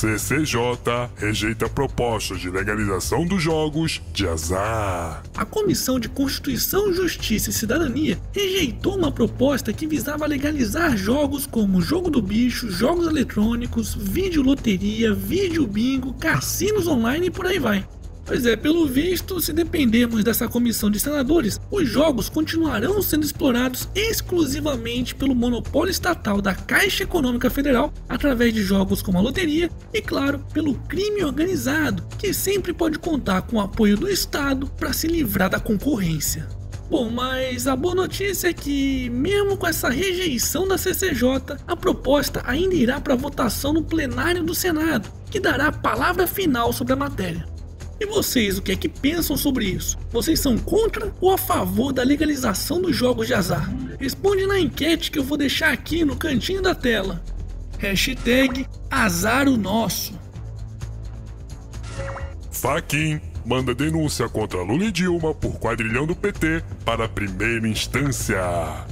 CCJ rejeita propostas de legalização dos jogos de azar. A Comissão de Constituição, Justiça e Cidadania rejeitou uma proposta que visava legalizar jogos como Jogo do Bicho, jogos eletrônicos, vídeo loteria, vídeo bingo, cassinos online e por aí vai. Pois é, pelo visto, se dependermos dessa comissão de senadores, os jogos continuarão sendo explorados exclusivamente pelo monopólio estatal da Caixa Econômica Federal através de jogos como a loteria e, claro, pelo crime organizado, que sempre pode contar com o apoio do Estado para se livrar da concorrência. Bom, mas a boa notícia é que, mesmo com essa rejeição da CCJ, a proposta ainda irá para votação no plenário do Senado, que dará a palavra final sobre a matéria. E vocês, o que é que pensam sobre isso? Vocês são contra ou a favor da legalização dos jogos de azar? Responde na enquete que eu vou deixar aqui no cantinho da tela. Hashtag Azar o Nosso. Faquin manda denúncia contra Lula e Dilma por quadrilhão do PT para a primeira instância.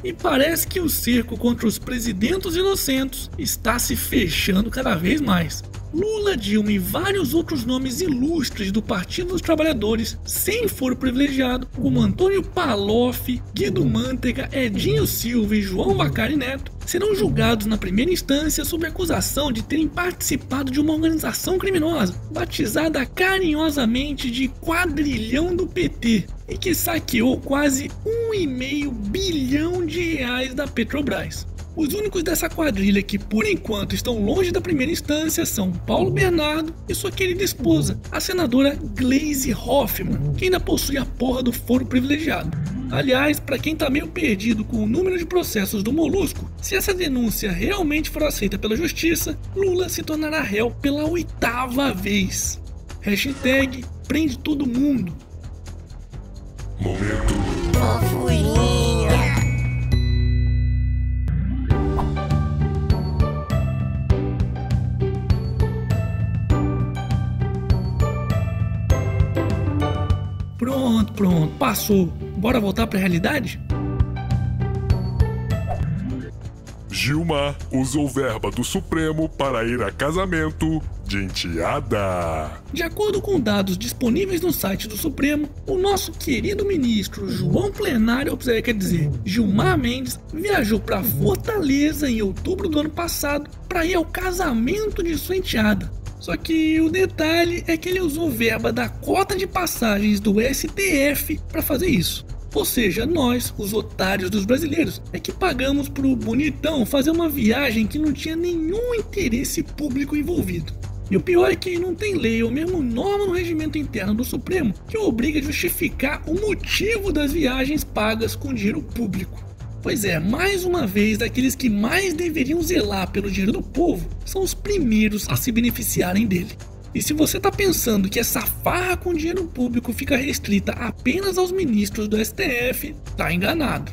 E parece que o cerco contra os presidentes inocentes está se fechando cada vez mais. Lula, Dilma e vários outros nomes ilustres do Partido dos Trabalhadores, sem foro privilegiado, como Antônio Paloff, Guido Mantega, Edinho Silva e João Vacari Neto, serão julgados na primeira instância sob acusação de terem participado de uma organização criminosa, batizada carinhosamente de Quadrilhão do PT, e que saqueou quase 1,5 bilhão de reais da Petrobras. Os únicos dessa quadrilha que por enquanto estão longe da primeira instância são Paulo Bernardo e sua querida esposa, a senadora Glaze Hoffman, que ainda possui a porra do foro privilegiado. Aliás, para quem tá meio perdido com o número de processos do Molusco, se essa denúncia realmente for aceita pela justiça, Lula se tornará réu pela oitava vez. Hashtag prende todo mundo. Momento. Pronto, pronto, passou. Bora voltar pra realidade? Gilmar usou verba do Supremo para ir a casamento de enteada. De acordo com dados disponíveis no site do Supremo, o nosso querido ministro João Plenário, quer dizer, Gilmar Mendes, viajou para Fortaleza em outubro do ano passado para ir ao casamento de sua enteada. Só que o detalhe é que ele usou verba da cota de passagens do STF para fazer isso. Ou seja, nós, os otários dos brasileiros, é que pagamos pro bonitão fazer uma viagem que não tinha nenhum interesse público envolvido. E o pior é que não tem lei ou mesmo norma no regimento interno do Supremo que obriga a justificar o motivo das viagens pagas com dinheiro público. Pois é, mais uma vez, daqueles que mais deveriam zelar pelo dinheiro do povo são os primeiros a se beneficiarem dele. E se você tá pensando que essa farra com dinheiro público fica restrita apenas aos ministros do STF, tá enganado.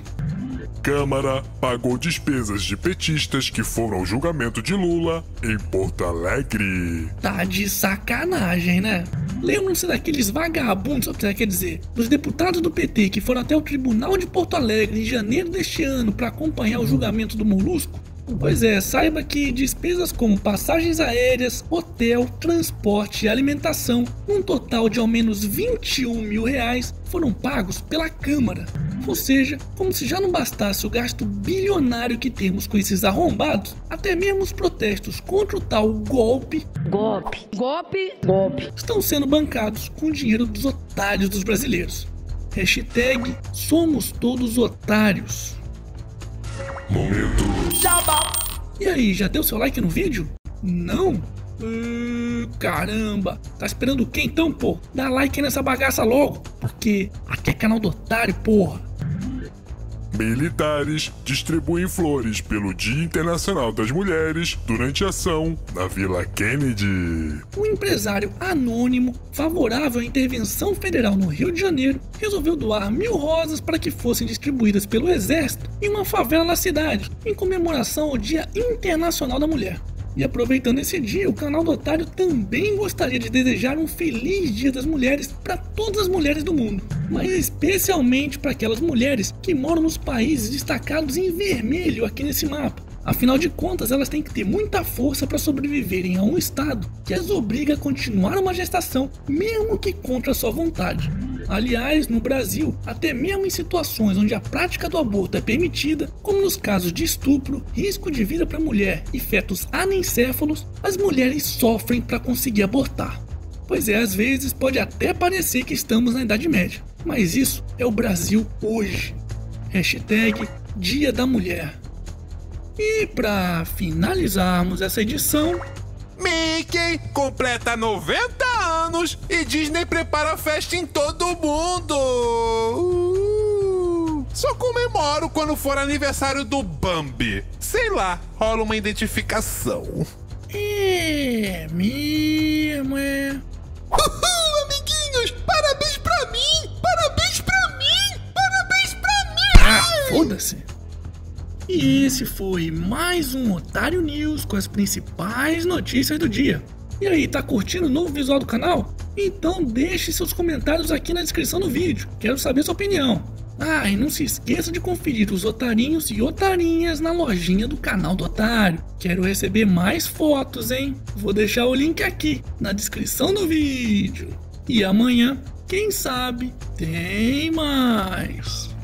Câmara pagou despesas de petistas que foram ao julgamento de Lula em Porto Alegre. Tá de sacanagem, né? Lembram-se daqueles vagabundos, quer dizer, dos deputados do PT que foram até o Tribunal de Porto Alegre em janeiro deste ano para acompanhar o julgamento do Molusco? Pois é, saiba que despesas como passagens aéreas, hotel, transporte e alimentação, num total de ao menos 21 mil reais, foram pagos pela Câmara. Ou seja, como se já não bastasse o gasto bilionário que temos com esses arrombados, até mesmo os protestos contra o tal golpe Golpe. Golpe. Golpe. estão sendo bancados com o dinheiro dos otários dos brasileiros. Hashtag somos todos otários. Momento. E aí, já deu seu like no vídeo? Não? Hum, caramba, tá esperando o quê então, pô? Dá like nessa bagaça logo, porque aqui é canal do otário, porra. Militares distribuem flores pelo Dia Internacional das Mulheres durante ação na Vila Kennedy. Um empresário anônimo, favorável à intervenção federal no Rio de Janeiro, resolveu doar mil rosas para que fossem distribuídas pelo Exército em uma favela da cidade, em comemoração ao Dia Internacional da Mulher. E aproveitando esse dia, o canal do Otário também gostaria de desejar um feliz Dia das Mulheres para todas as mulheres do mundo, mas especialmente para aquelas mulheres que moram nos países destacados em vermelho aqui nesse mapa. Afinal de contas, elas têm que ter muita força para sobreviverem a um estado que as obriga a continuar uma gestação, mesmo que contra a sua vontade. Aliás, no Brasil, até mesmo em situações onde a prática do aborto é permitida, como nos casos de estupro, risco de vida para mulher e fetos anencéfalos, as mulheres sofrem para conseguir abortar. Pois é, às vezes pode até parecer que estamos na Idade Média, mas isso é o Brasil hoje. Hashtag Dia da Mulher. E para finalizarmos essa edição, Mickey completa 90 anos e Disney prepara festa em todo mundo. Uh, só comemoro quando for aniversário do Bambi. Sei lá, rola uma identificação. é mesmo, esse foi mais um Otário News com as principais notícias do dia. E aí, tá curtindo o novo visual do canal? Então deixe seus comentários aqui na descrição do vídeo, quero saber sua opinião. Ah, e não se esqueça de conferir os otarinhos e otarinhas na lojinha do canal do Otário. Quero receber mais fotos, hein? Vou deixar o link aqui na descrição do vídeo. E amanhã, quem sabe, tem mais.